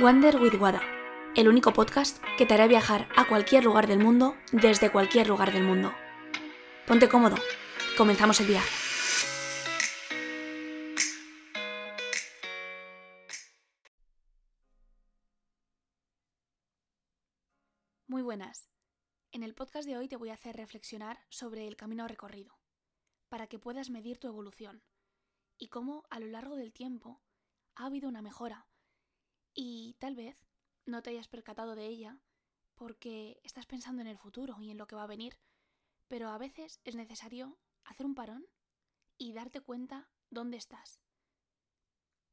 Wander with Wada, el único podcast que te hará viajar a cualquier lugar del mundo desde cualquier lugar del mundo. Ponte cómodo, comenzamos el viaje. Muy buenas. En el podcast de hoy te voy a hacer reflexionar sobre el camino recorrido, para que puedas medir tu evolución y cómo a lo largo del tiempo ha habido una mejora y tal vez no te hayas percatado de ella porque estás pensando en el futuro y en lo que va a venir, pero a veces es necesario hacer un parón y darte cuenta dónde estás.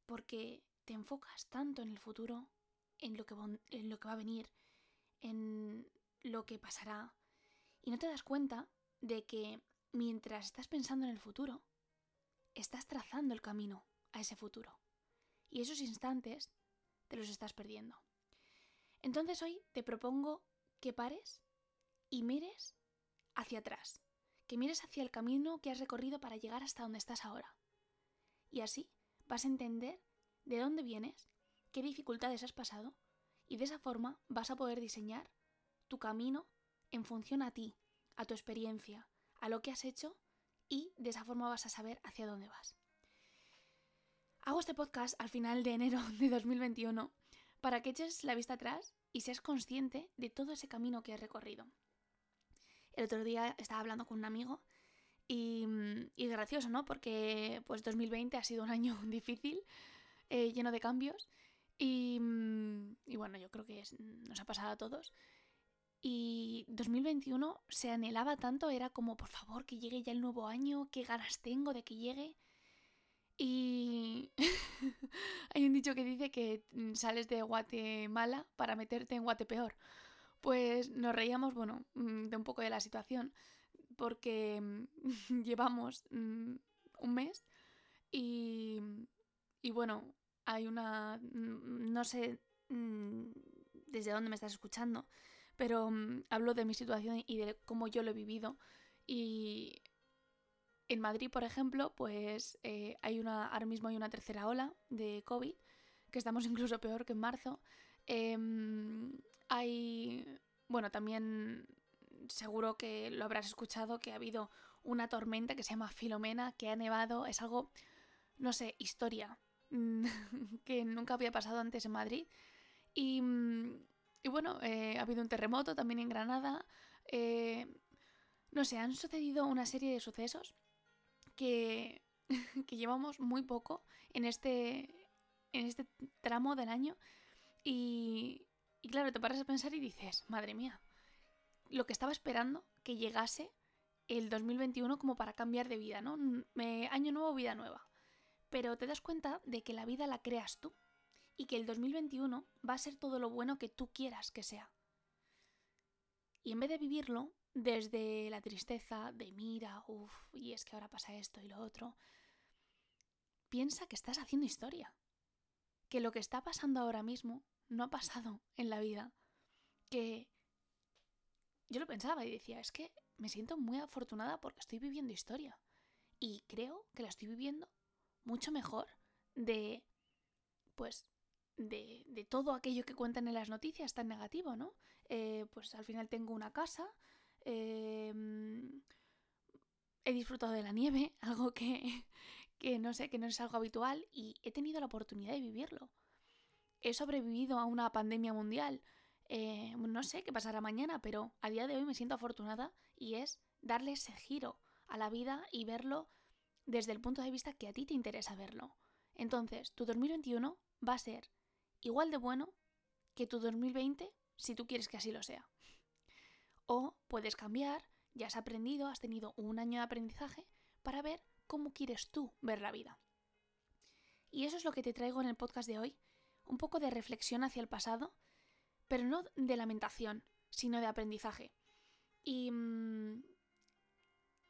Porque te enfocas tanto en el futuro, en lo que, en lo que va a venir, en lo que pasará, y no te das cuenta de que mientras estás pensando en el futuro, estás trazando el camino a ese futuro. Y esos instantes te los estás perdiendo. Entonces hoy te propongo que pares y mires hacia atrás, que mires hacia el camino que has recorrido para llegar hasta donde estás ahora. Y así vas a entender de dónde vienes, qué dificultades has pasado, y de esa forma vas a poder diseñar tu camino en función a ti, a tu experiencia, a lo que has hecho, y de esa forma vas a saber hacia dónde vas. Hago este podcast al final de enero de 2021 para que eches la vista atrás y seas consciente de todo ese camino que has recorrido. El otro día estaba hablando con un amigo y, y gracioso, ¿no? Porque pues 2020 ha sido un año difícil, eh, lleno de cambios y, y, bueno, yo creo que nos ha pasado a todos. Y 2021 se anhelaba tanto, era como, por favor, que llegue ya el nuevo año, qué ganas tengo de que llegue. Y hay un dicho que dice que mm, sales de Guatemala para meterte en Guatepeor. Pues nos reíamos, bueno, mm, de un poco de la situación, porque mm, llevamos un mes y, y bueno, hay una, no sé desde dónde me estás escuchando, pero hablo de mi situación y de cómo yo lo he vivido. Y en Madrid, por ejemplo, pues eh, hay una, ahora mismo hay una tercera ola de COVID, que estamos incluso peor que en marzo. Em, hay, bueno, también seguro que lo habrás escuchado, que ha habido una tormenta que se llama Filomena, que ha nevado, es algo, no sé, historia, que nunca había pasado antes en Madrid. Y, y bueno, eh, ha habido un terremoto también en Granada. Eh, no sé, han sucedido una serie de sucesos que, llevamos muy poco en este, en este tramo del año y, y claro, te paras a pensar y dices, madre mía, lo que estaba esperando que llegase el 2021 como para cambiar de vida, ¿no? año nuevo, vida nueva. Pero te das cuenta de que la vida la creas tú y que el 2021 va a ser todo lo bueno que tú quieras que sea. Y en vez de vivirlo desde la tristeza de mira, uff, y es que ahora pasa esto y lo otro, piensa que estás haciendo historia. Que lo que está pasando ahora mismo no ha pasado en la vida. Que yo lo pensaba y decía, es que me siento muy afortunada porque estoy viviendo historia. Y creo que la estoy viviendo mucho mejor de, pues, de, de todo aquello que cuentan en las noticias tan negativo, ¿no? Eh, pues al final tengo una casa, Em, he disfrutado de la nieve, algo que, no sé, que no es algo habitual y he tenido la oportunidad de vivirlo. He sobrevivido a una pandemia mundial. Eh, no sé qué pasará mañana, pero a día de hoy me siento afortunada y es darle ese giro a la vida y verlo desde el punto de vista que a ti te interesa verlo. Entonces, tu 2021 va a ser igual de bueno que tu 2020 si tú quieres que así lo sea. O puedes cambiar, ya has aprendido, has tenido un año de aprendizaje para ver cómo quieres tú ver la vida. Y eso es lo que te traigo en el podcast de hoy, un poco de reflexión hacia el pasado, pero no de lamentación, sino de aprendizaje. Y, mm,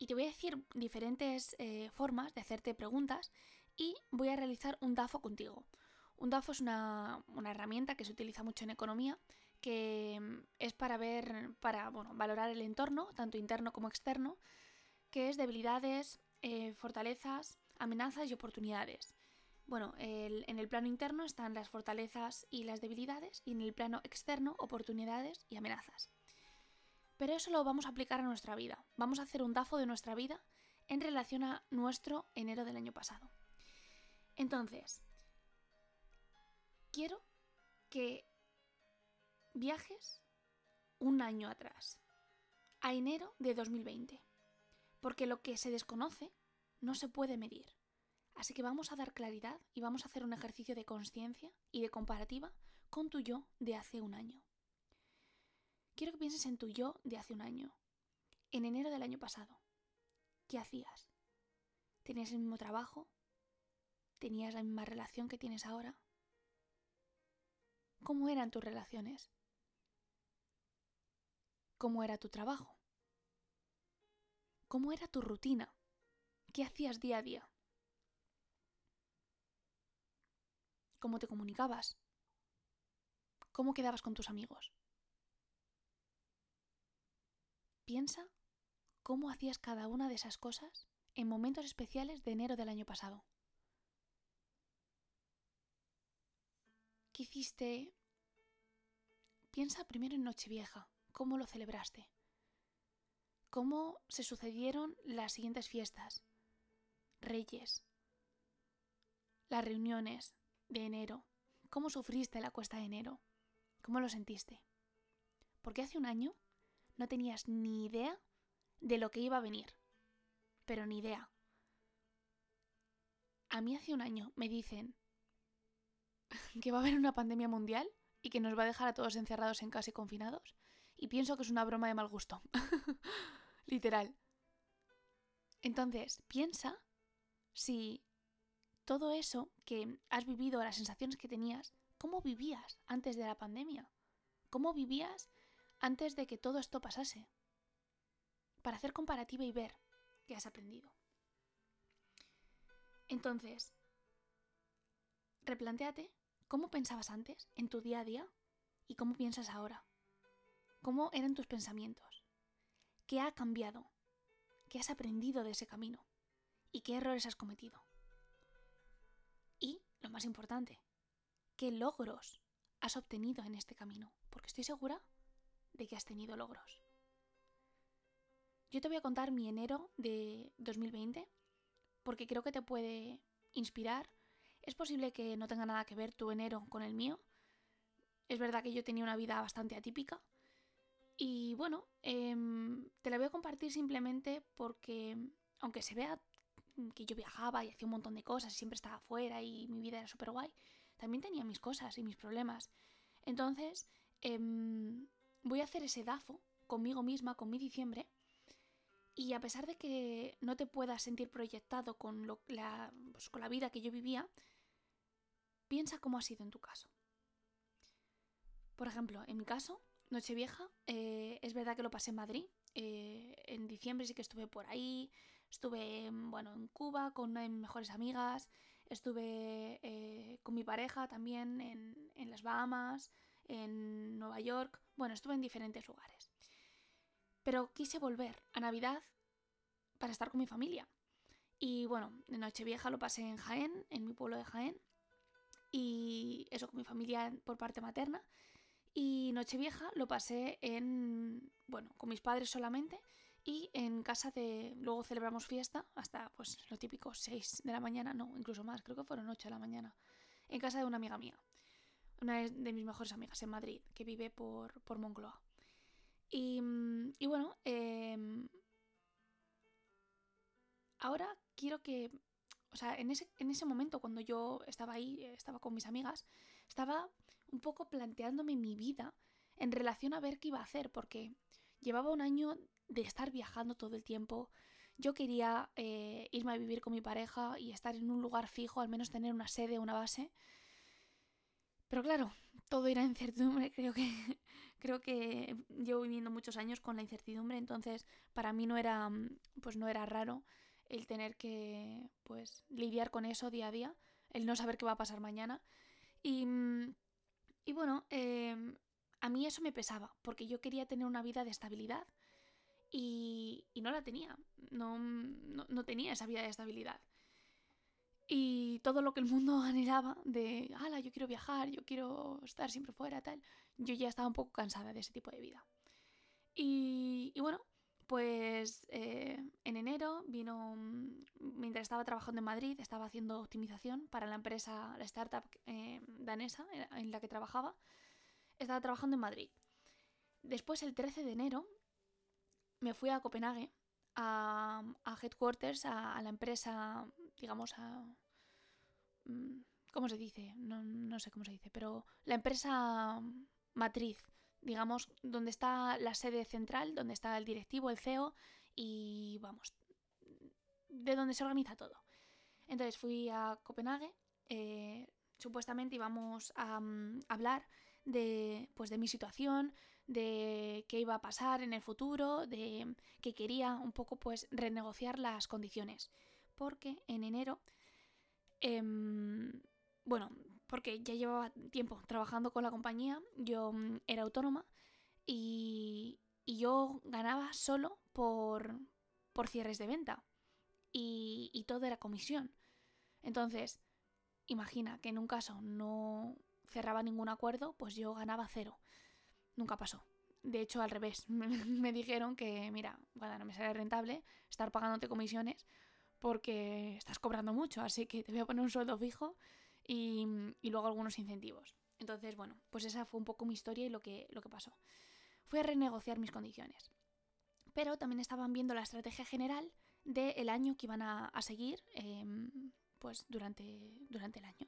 te voy a decir diferentes eh, formas de hacerte preguntas y voy a realizar un DAFO contigo. Un DAFO es una herramienta que se utiliza mucho en economía que mm, es para ver, para valorar el entorno, tanto interno como externo, que es debilidades, eh, fortalezas, amenazas y oportunidades. Bueno, en el plano interno están las fortalezas y las debilidades y en el plano externo oportunidades y amenazas. Pero eso lo vamos a aplicar a nuestra vida. Vamos a hacer un DAFO de nuestra vida en relación a nuestro enero del año pasado. Entonces, quiero que viajes un año atrás, a enero de 2020, porque lo que se desconoce no se puede medir. Así que vamos a dar claridad y vamos a hacer un ejercicio de conciencia y de comparativa con tu yo de hace un año. Quiero que pienses en tu yo de hace un año, en enero del año pasado. ¿Qué hacías? ¿Tenías el mismo trabajo? ¿Tenías la misma relación que tienes ahora? ¿Cómo eran tus relaciones? ¿Cómo era tu trabajo? ¿Cómo era tu rutina? ¿Qué hacías día a día? ¿Cómo te comunicabas? ¿Cómo quedabas con tus amigos? Piensa cómo hacías cada una de esas cosas en momentos especiales de enero del año pasado. ¿Qué hiciste? Piensa primero en Nochevieja, cómo lo celebraste, cómo se sucedieron las siguientes fiestas, Reyes, las reuniones de enero, cómo sufriste la cuesta de enero, cómo lo sentiste. Porque hace un año no tenías ni idea de lo que iba a venir, pero ni idea. A mí hace un año me dicen que va a haber una pandemia mundial y que nos va a dejar a todos encerrados en casa y confinados, y pienso que es una broma de mal gusto. Literal. Entonces, piensa si todo eso que has vivido, las sensaciones que tenías, ¿cómo vivías antes de la pandemia? ¿Cómo vivías antes de que todo esto pasase? Para hacer comparativa y ver qué has aprendido. Entonces, replantéate cómo pensabas antes en tu día a día y cómo piensas ahora. ¿Cómo eran tus pensamientos? ¿Qué ha cambiado? ¿Qué has aprendido de ese camino? ¿Y qué errores has cometido? Y, lo más importante, ¿qué logros has obtenido en este camino? Porque estoy segura de que has tenido logros. Yo te voy a contar mi enero de 2020 porque creo que te puede inspirar. Es posible que no tenga nada que ver tu enero con el mío. Es verdad que yo tenía una vida bastante atípica. Y bueno, em, te la voy a compartir simplemente porque, aunque se vea que yo viajaba y hacía un montón de cosas y siempre estaba afuera y mi vida era súper guay, también tenía mis cosas y mis problemas. Entonces, em, voy a hacer ese DAFO conmigo misma, con mi diciembre, y a pesar de que no te puedas sentir proyectado con, la, pues, con la vida que yo vivía, piensa cómo ha sido en tu caso. Por ejemplo, en mi caso, Nochevieja, eh, es verdad que lo pasé en Madrid. Eh, en diciembre sí que estuve por ahí, Estuve, bueno, en Cuba con una de mis mejores amigas, estuve eh, con mi pareja también en, en las Bahamas, en Nueva York, bueno, estuve en diferentes lugares. Pero quise volver a Navidad para estar con mi familia. Y bueno, en Nochevieja lo pasé en Jaén, en mi pueblo de Jaén. Y eso con mi familia por parte materna. Y Nochevieja lo pasé en, bueno, con mis padres solamente y en casa de. Luego celebramos fiesta hasta, pues, lo típico, 6 de la mañana, no, incluso más, creo que fueron 8 de la mañana. En casa de una amiga mía, una de mis mejores amigas en Madrid, que vive por, por Moncloa. Y, y bueno, em, ahora quiero que. O sea, en ese, en ese momento, cuando yo estaba ahí, estaba con mis amigas, estaba un poco planteándome mi vida en relación a ver qué iba a hacer, porque llevaba un año de estar viajando todo el tiempo. Yo quería eh, irme a vivir con mi pareja y estar en un lugar fijo, al menos tener una sede, una base. Pero claro, todo era incertidumbre. Creo que, creo que llevo viviendo muchos años con la incertidumbre, entonces para mí no era, pues no era raro el tener que pues lidiar con eso día a día, el no saber qué va a pasar mañana. Y, y bueno, em, a mí eso me pesaba, porque yo quería tener una vida de estabilidad y, no la tenía, no, no, tenía esa vida de estabilidad. Y todo lo que el mundo anhelaba de, ala, yo quiero viajar, yo quiero estar siempre fuera, tal, yo ya estaba un poco cansada de ese tipo de vida. Y, bueno, pues eh, en enero vino, mientras estaba trabajando en Madrid, estaba haciendo optimización para la empresa, la startup eh, danesa en la que trabajaba, estaba trabajando en Madrid. Después, el 13 de enero, me fui a Copenhague, a, headquarters, a, la empresa, digamos, a... Mm, ¿Cómo se dice? No, no sé cómo se dice, pero la empresa matriz, digamos, donde está la sede central, donde está el directivo, el CEO y, vamos, de donde se organiza todo. Entonces fui a Copenhague, eh, supuestamente íbamos a mm, hablar de, pues, de mi situación, de qué iba a pasar en el futuro, de que quería un poco pues renegociar las condiciones. Porque en enero, em, bueno, porque ya llevaba tiempo trabajando con la compañía, yo mm, era autónoma y, yo ganaba solo por, por cierres de venta y, y todo era comisión. Entonces, imagina que en un caso no cerraba ningún acuerdo, pues yo ganaba cero nunca pasó. De hecho, al revés, me, dijeron que, mira, bueno, no me sale rentable estar pagándote comisiones porque estás cobrando mucho, así que te voy a poner un sueldo fijo y, luego algunos incentivos. Entonces, bueno, pues esa fue un poco mi historia y lo que, lo que pasó. Fue a renegociar mis condiciones. Pero también estaban viendo la estrategia general del año que iban a, seguir em, pues durante, durante el año.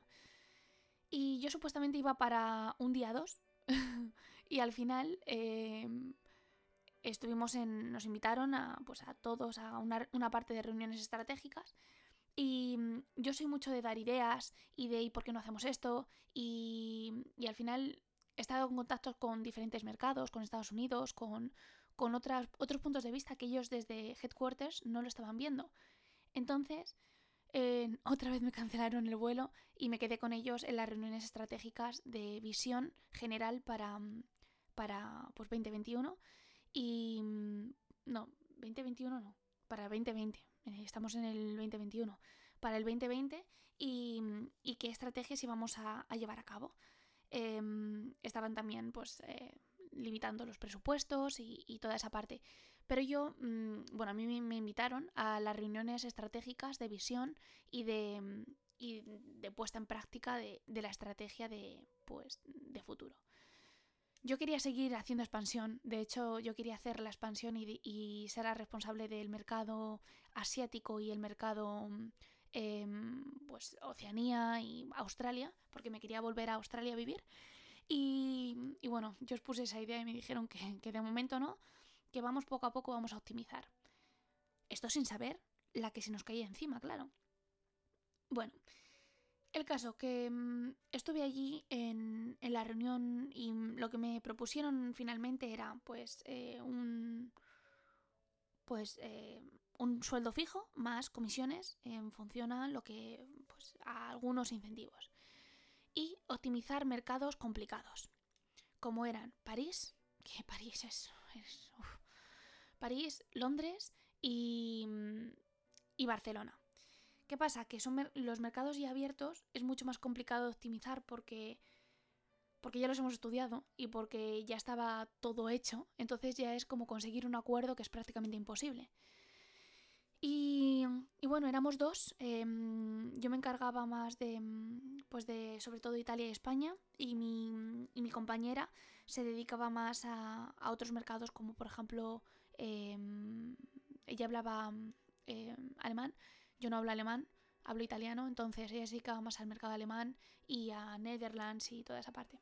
Y yo supuestamente iba para un día dos Y al final em, estuvimos en. nos invitaron a, pues a todos a una, parte de reuniones estratégicas. Y mm, yo soy mucho de dar ideas y de ¿y por qué no hacemos esto? Y, al final he estado en contacto con diferentes mercados, con Estados Unidos, con, con otras, otros puntos de vista que ellos desde headquarters no lo estaban viendo. Entonces, otra vez me cancelaron el vuelo y me quedé con ellos en las reuniones estratégicas de visión general para, mm, para pues 2021 y mm, no, 2021 no, para 2020, eh, estamos en el 2021, para el 2020 y, mm, y qué estrategias íbamos a, llevar a cabo. Em, estaban también pues eh, limitando los presupuestos y, toda esa parte. Pero yo, mm, bueno, a mí me invitaron a las reuniones estratégicas de visión y de, y de puesta en práctica de, de, la estrategia de, pues, de futuro. Yo quería seguir haciendo expansión, de hecho yo quería hacer la expansión y, ser la responsable del mercado asiático y el mercado em, pues Oceanía y Australia, porque me quería volver a Australia a vivir. Y, bueno, yo os puse esa idea y me dijeron que, que de momento no, que vamos poco a poco, vamos a optimizar. Esto sin saber la que se nos caía encima, claro. Bueno, el caso que mm, estuve allí en, la reunión y lo que me propusieron finalmente era pues eh, un pues eh, un sueldo fijo más comisiones en función a lo que pues a algunos incentivos y optimizar mercados complicados como eran París que París es, París Londres y, y Barcelona ¿Qué pasa? Que son los mercados ya abiertos es mucho más complicado optimizar porque, porque ya los hemos estudiado y porque ya estaba todo hecho. Entonces ya es como conseguir un acuerdo que es prácticamente imposible. Y, bueno, éramos dos. Em, yo me encargaba más de, pues de, sobre todo Italia y España, y mi, y mi compañera se dedicaba más a, otros mercados, como por ejemplo, em, ella hablaba em, alemán yo no hablo alemán, hablo italiano, entonces ella se dedicaba más al mercado alemán y a Netherlands y toda esa parte.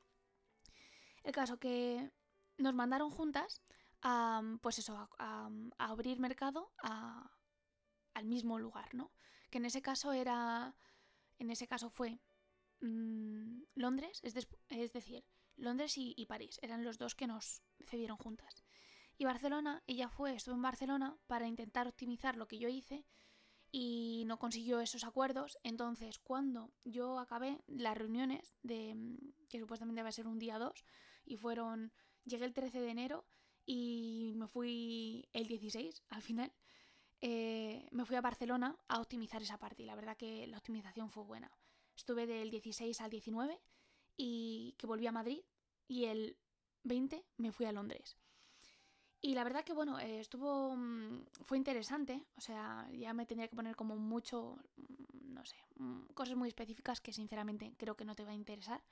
El caso que nos mandaron juntas a, pues eso, a, abrir mercado al mismo lugar, ¿no? Que en ese caso era, en ese caso fue mm, Londres, es, decir, Londres y, París, eran los dos que nos cedieron juntas. Y Barcelona, ella fue, estuvo en Barcelona para intentar optimizar lo que yo hice y no consiguió esos acuerdos. Entonces, cuando yo acabé las reuniones, de que supuestamente iba a ser un día 2, y fueron, llegué el 13 de enero y me fui el 16 al final, eh, me fui a Barcelona a optimizar esa parte y la verdad que la optimización fue buena. Estuve del 16 al 19 y que volví a Madrid y el 20 me fui a Londres. Y la verdad que bueno, eh, estuvo. Mm, fue interesante. O sea, ya me tendría que poner como mucho. Mm, no sé. Mm, cosas muy específicas que sinceramente creo que no te va a interesar.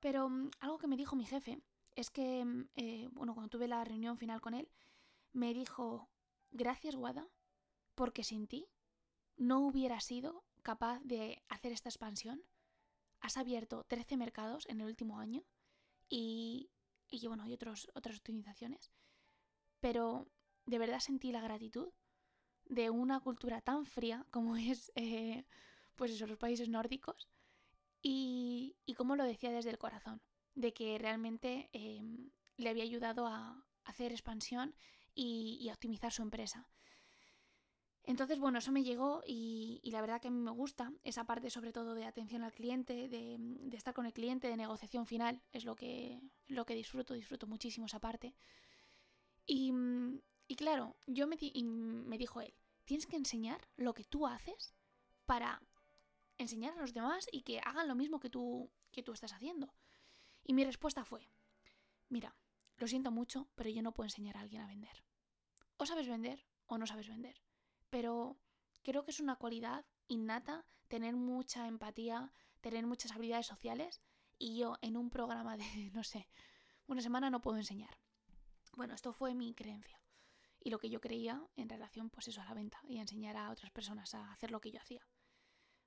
Pero algo que me dijo mi jefe es que, eh, bueno, cuando tuve la reunión final con él, me dijo: Gracias, Guada, porque sin ti no hubiera sido capaz de hacer esta expansión. Has abierto 13 mercados en el último año y, y bueno, hay otros, otras optimizaciones pero de verdad sentí la gratitud de una cultura tan fría como es, eh, pues los países nórdicos, y, y como lo decía desde el corazón, de que realmente em, le había ayudado a hacer expansión y, a optimizar su empresa. Entonces, bueno, eso me llegó y, la verdad que a mí me gusta esa parte sobre todo de atención al cliente, de, estar con el cliente, de negociación final, es lo que, lo que disfruto, disfruto muchísimo esa parte. Mm, y, claro, yo me, me dijo él, tienes que enseñar lo que tú haces para enseñar a los demás y que hagan lo mismo que tú, que tú estás haciendo. Y mi respuesta fue, mira, lo siento mucho, pero yo no puedo enseñar a alguien a vender. O sabes vender o no sabes vender. Pero creo que es una cualidad innata tener mucha empatía, tener muchas habilidades sociales y yo en un programa de, no sé, una semana no puedo enseñar. Bueno, esto fue mi creencia y lo que yo creía en relación pues eso a la venta y a enseñar a otras personas a hacer lo que yo hacía.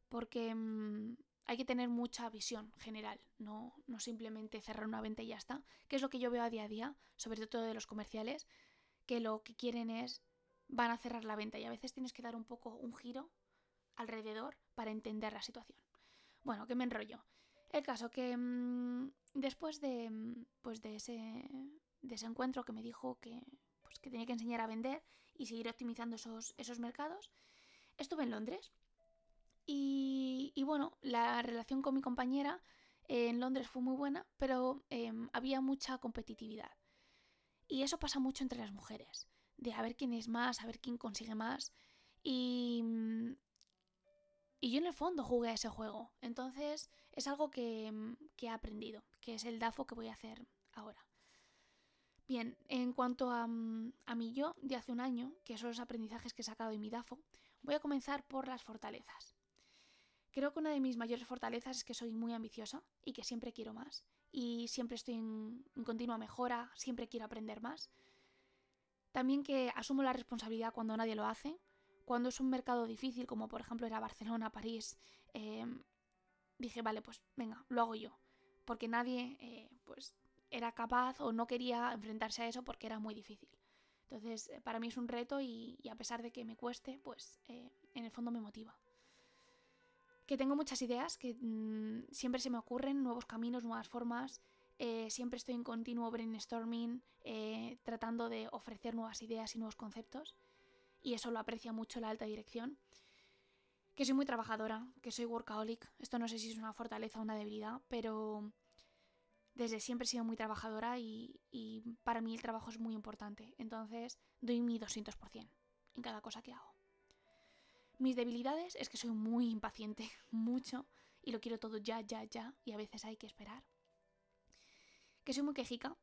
Porque mm, hay que tener mucha visión general, no, no simplemente cerrar una venta y ya está, que es lo que yo veo a día a día, sobre todo de los comerciales, que lo que quieren es van a cerrar la venta y a veces tienes que dar un poco un giro alrededor para entender la situación. Bueno, que me enrollo. El caso que mm, después de, mm, pues de ese de ese encuentro que me dijo que, pues, que tenía que enseñar a vender y seguir optimizando esos, esos mercados, estuve en Londres. Y, y, bueno, la relación con mi compañera en Londres fue muy buena, pero em, había mucha competitividad. Y eso pasa mucho entre las mujeres, de a ver quién es más, a ver quién consigue más. Y, y yo en el fondo jugué a ese juego. Entonces es algo que, que he aprendido, que es el DAFO que voy a hacer ahora. Bien, en cuanto a, a mi yo de hace un año, que son los aprendizajes que he sacado de mi DAFO, voy a comenzar por las fortalezas. Creo que una de mis mayores fortalezas es que soy muy ambiciosa y que siempre quiero más. Y siempre estoy en, continua mejora, siempre quiero aprender más. También que asumo la responsabilidad cuando nadie lo hace. Cuando es un mercado difícil, como por ejemplo era Barcelona, París, em, dije, vale, pues venga, lo hago yo. Porque nadie eh, pues era capaz o no quería enfrentarse a eso porque era muy difícil. Entonces, eh, para mí es un reto y, a pesar de que me cueste, pues eh, en el fondo me motiva. Que tengo muchas ideas, que mm, siempre se me ocurren nuevos caminos, nuevas formas. Eh, siempre estoy en continuo brainstorming, tratando de ofrecer nuevas ideas y nuevos conceptos. Y eso lo aprecia mucho la alta dirección. Que soy muy trabajadora, que soy workaholic. Esto no sé si es una fortaleza o una debilidad, pero desde siempre he sido muy trabajadora y, para mí el trabajo es muy importante. Entonces doy mi 200% en cada cosa que hago. Mis debilidades es que soy muy impaciente, mucho, y lo quiero todo ya, ya, ya, y a veces hay que esperar. Que soy muy quejica,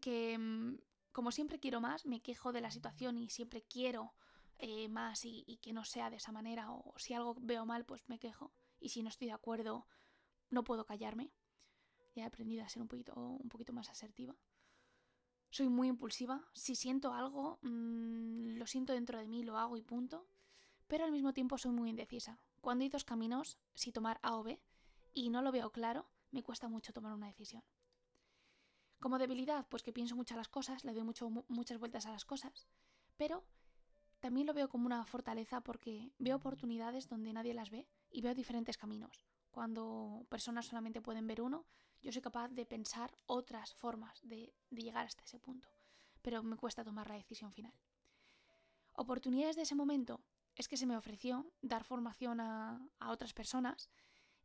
que mm, como siempre quiero más, me quejo de la situación y siempre quiero eh, más y, que no sea de esa manera, o si algo veo mal, pues me quejo, y si no estoy de acuerdo, no puedo callarme ya he aprendido a ser un poquito, un poquito más asertiva. Soy muy impulsiva. Si siento algo, mm, lo siento dentro de mí, lo hago y punto. Pero al mismo tiempo soy muy indecisa. Cuando hay dos caminos, si tomar A o B, y no lo veo claro, me cuesta mucho tomar una decisión. Como debilidad, pues que pienso mucho a las cosas, le doy mucho, muchas vueltas a las cosas, pero también lo veo como una fortaleza porque veo oportunidades donde nadie las ve y veo diferentes caminos. Cuando personas solamente pueden ver uno, yo soy capaz de pensar otras formas de, llegar hasta ese punto, pero me cuesta tomar la decisión final. Oportunidades de ese momento es que se me ofreció dar formación a, otras personas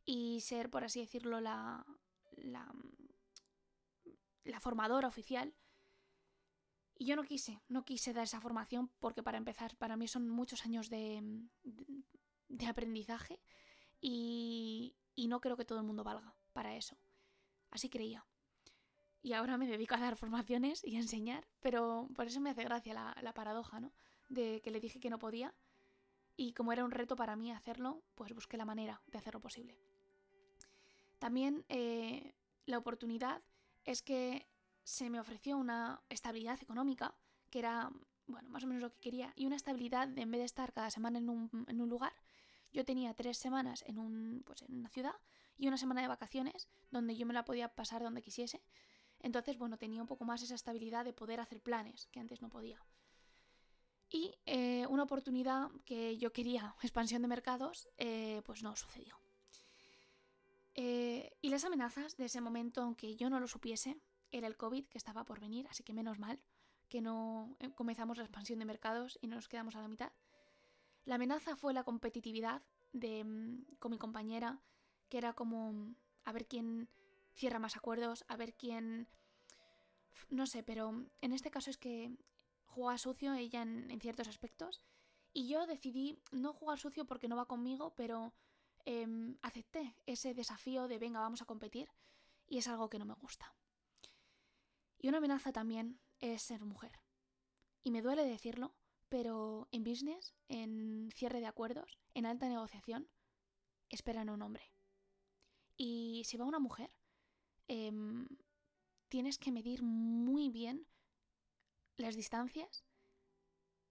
y ser, por así decirlo, la, la, la formadora oficial. Y yo no quise, no quise dar esa formación porque para empezar, para mí son muchos años de, de, aprendizaje y, y no creo que todo el mundo valga para eso. Así creía. Y ahora me dedico a dar formaciones y a enseñar, pero por eso me hace gracia la, la paradoja, ¿no? De que le dije que no podía y como era un reto para mí hacerlo, pues busqué la manera de hacerlo posible. También eh, la oportunidad es que se me ofreció una estabilidad económica, que era, bueno, más o menos lo que quería, y una estabilidad de en vez de estar cada semana en un, en un lugar, yo tenía tres semanas en, un, pues en una ciudad y una semana de vacaciones donde yo me la podía pasar donde quisiese. Entonces, bueno, tenía un poco más esa estabilidad de poder hacer planes que antes no podía. Y eh, una oportunidad que yo quería, expansión de mercados, eh, pues no sucedió. Eh, y las amenazas de ese momento, aunque yo no lo supiese, era el COVID que estaba por venir, así que menos mal que no comenzamos la expansión de mercados y no nos quedamos a la mitad. La amenaza fue la competitividad de, mm, con mi compañera, que era como mm, a ver quién cierra más acuerdos, a ver quién... No sé, pero en este caso es que juega sucio ella en, ciertos aspectos. Y yo decidí no jugar sucio porque no va conmigo, pero em, acepté ese desafío de venga, vamos a competir. Y es algo que no me gusta. Y una amenaza también es ser mujer. Y me duele decirlo, pero en business, en cierre de acuerdos, en alta negociación, esperan a un hombre. Y si va una mujer, em, tienes que medir muy bien las distancias,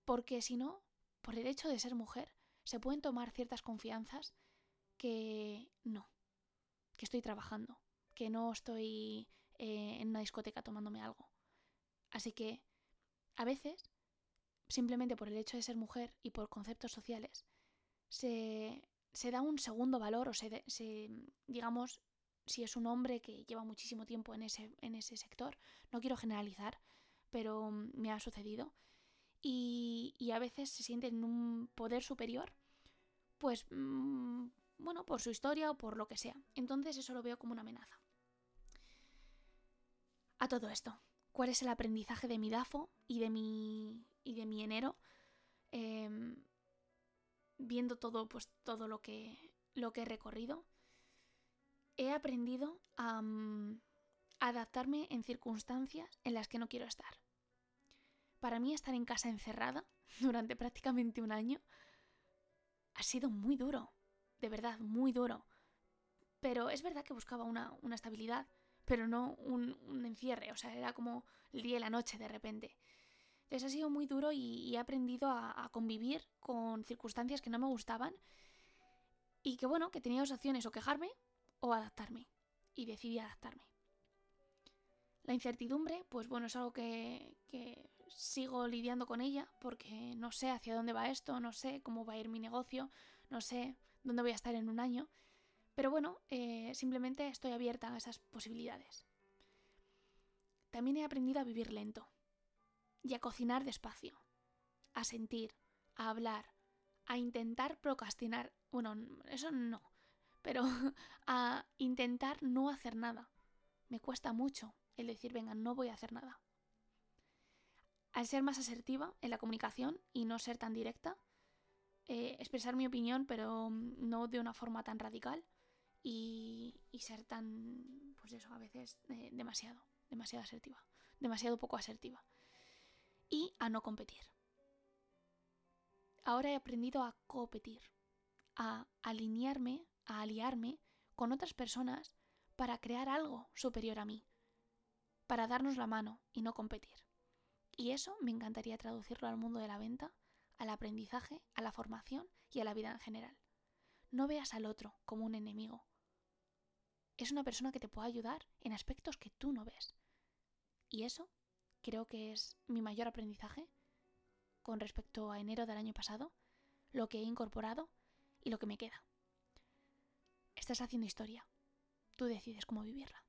porque si no, por el hecho de ser mujer, se pueden tomar ciertas confianzas que no, que estoy trabajando, que no estoy eh, en una discoteca tomándome algo. Así que, a veces, simplemente por el hecho de ser mujer y por conceptos sociales, se, se da un segundo valor o se, se, digamos, si es un hombre que lleva muchísimo tiempo en ese, en ese sector, no quiero generalizar, pero me ha sucedido. Y, a veces se sienten en un poder superior, pues, mm, bueno, por su historia o por lo que sea. Entonces eso lo veo como una amenaza. A todo esto, ¿cuál es el aprendizaje de mi DAFO y de mi, y de mi enero? Em, viendo todo, pues, todo lo que, lo que he recorrido, he aprendido a, mm, adaptarme en circunstancias en las que no quiero estar. Para mí estar en casa encerrada durante prácticamente un año ha sido muy duro, de verdad, muy duro. Pero es verdad que buscaba una, estabilidad, pero no un, encierre, o sea, era como el día y la noche de repente. Entonces ha sido muy duro y, he aprendido a, a, convivir con circunstancias que no me gustaban y que bueno, que tenía dos opciones, o quejarme o adaptarme. Y decidí adaptarme. La incertidumbre, pues bueno, es algo que, sigo lidiando con ella porque no sé hacia dónde va esto, no sé cómo va a ir mi negocio, no sé dónde voy a estar en un año. Pero bueno, eh, simplemente estoy abierta a esas posibilidades. También he aprendido a vivir lento y a cocinar despacio, a sentir, a hablar, a intentar procrastinar. Bueno, eso no, pero a intentar no hacer nada. Me cuesta mucho el decir, venga, no voy a hacer nada. Al ser más asertiva en la comunicación y no ser tan directa, eh, expresar mi opinión, pero no de una forma tan radical y, ser tan, pues eso, a veces eh, demasiado, demasiado asertiva, demasiado poco asertiva. Y a no competir. Ahora he aprendido a competir, a alinearme, a aliarme con otras personas para crear algo superior a mí, para darnos la mano y no competir. Y eso me encantaría traducirlo al mundo de la venta, al aprendizaje, a la formación y a la vida en general. No veas al otro como un enemigo. Es una persona que te puede ayudar en aspectos que tú no ves. Y eso creo que es mi mayor aprendizaje con respecto a enero del año pasado, lo que he incorporado y lo que me queda. Estás haciendo historia. Tú decides cómo vivirla.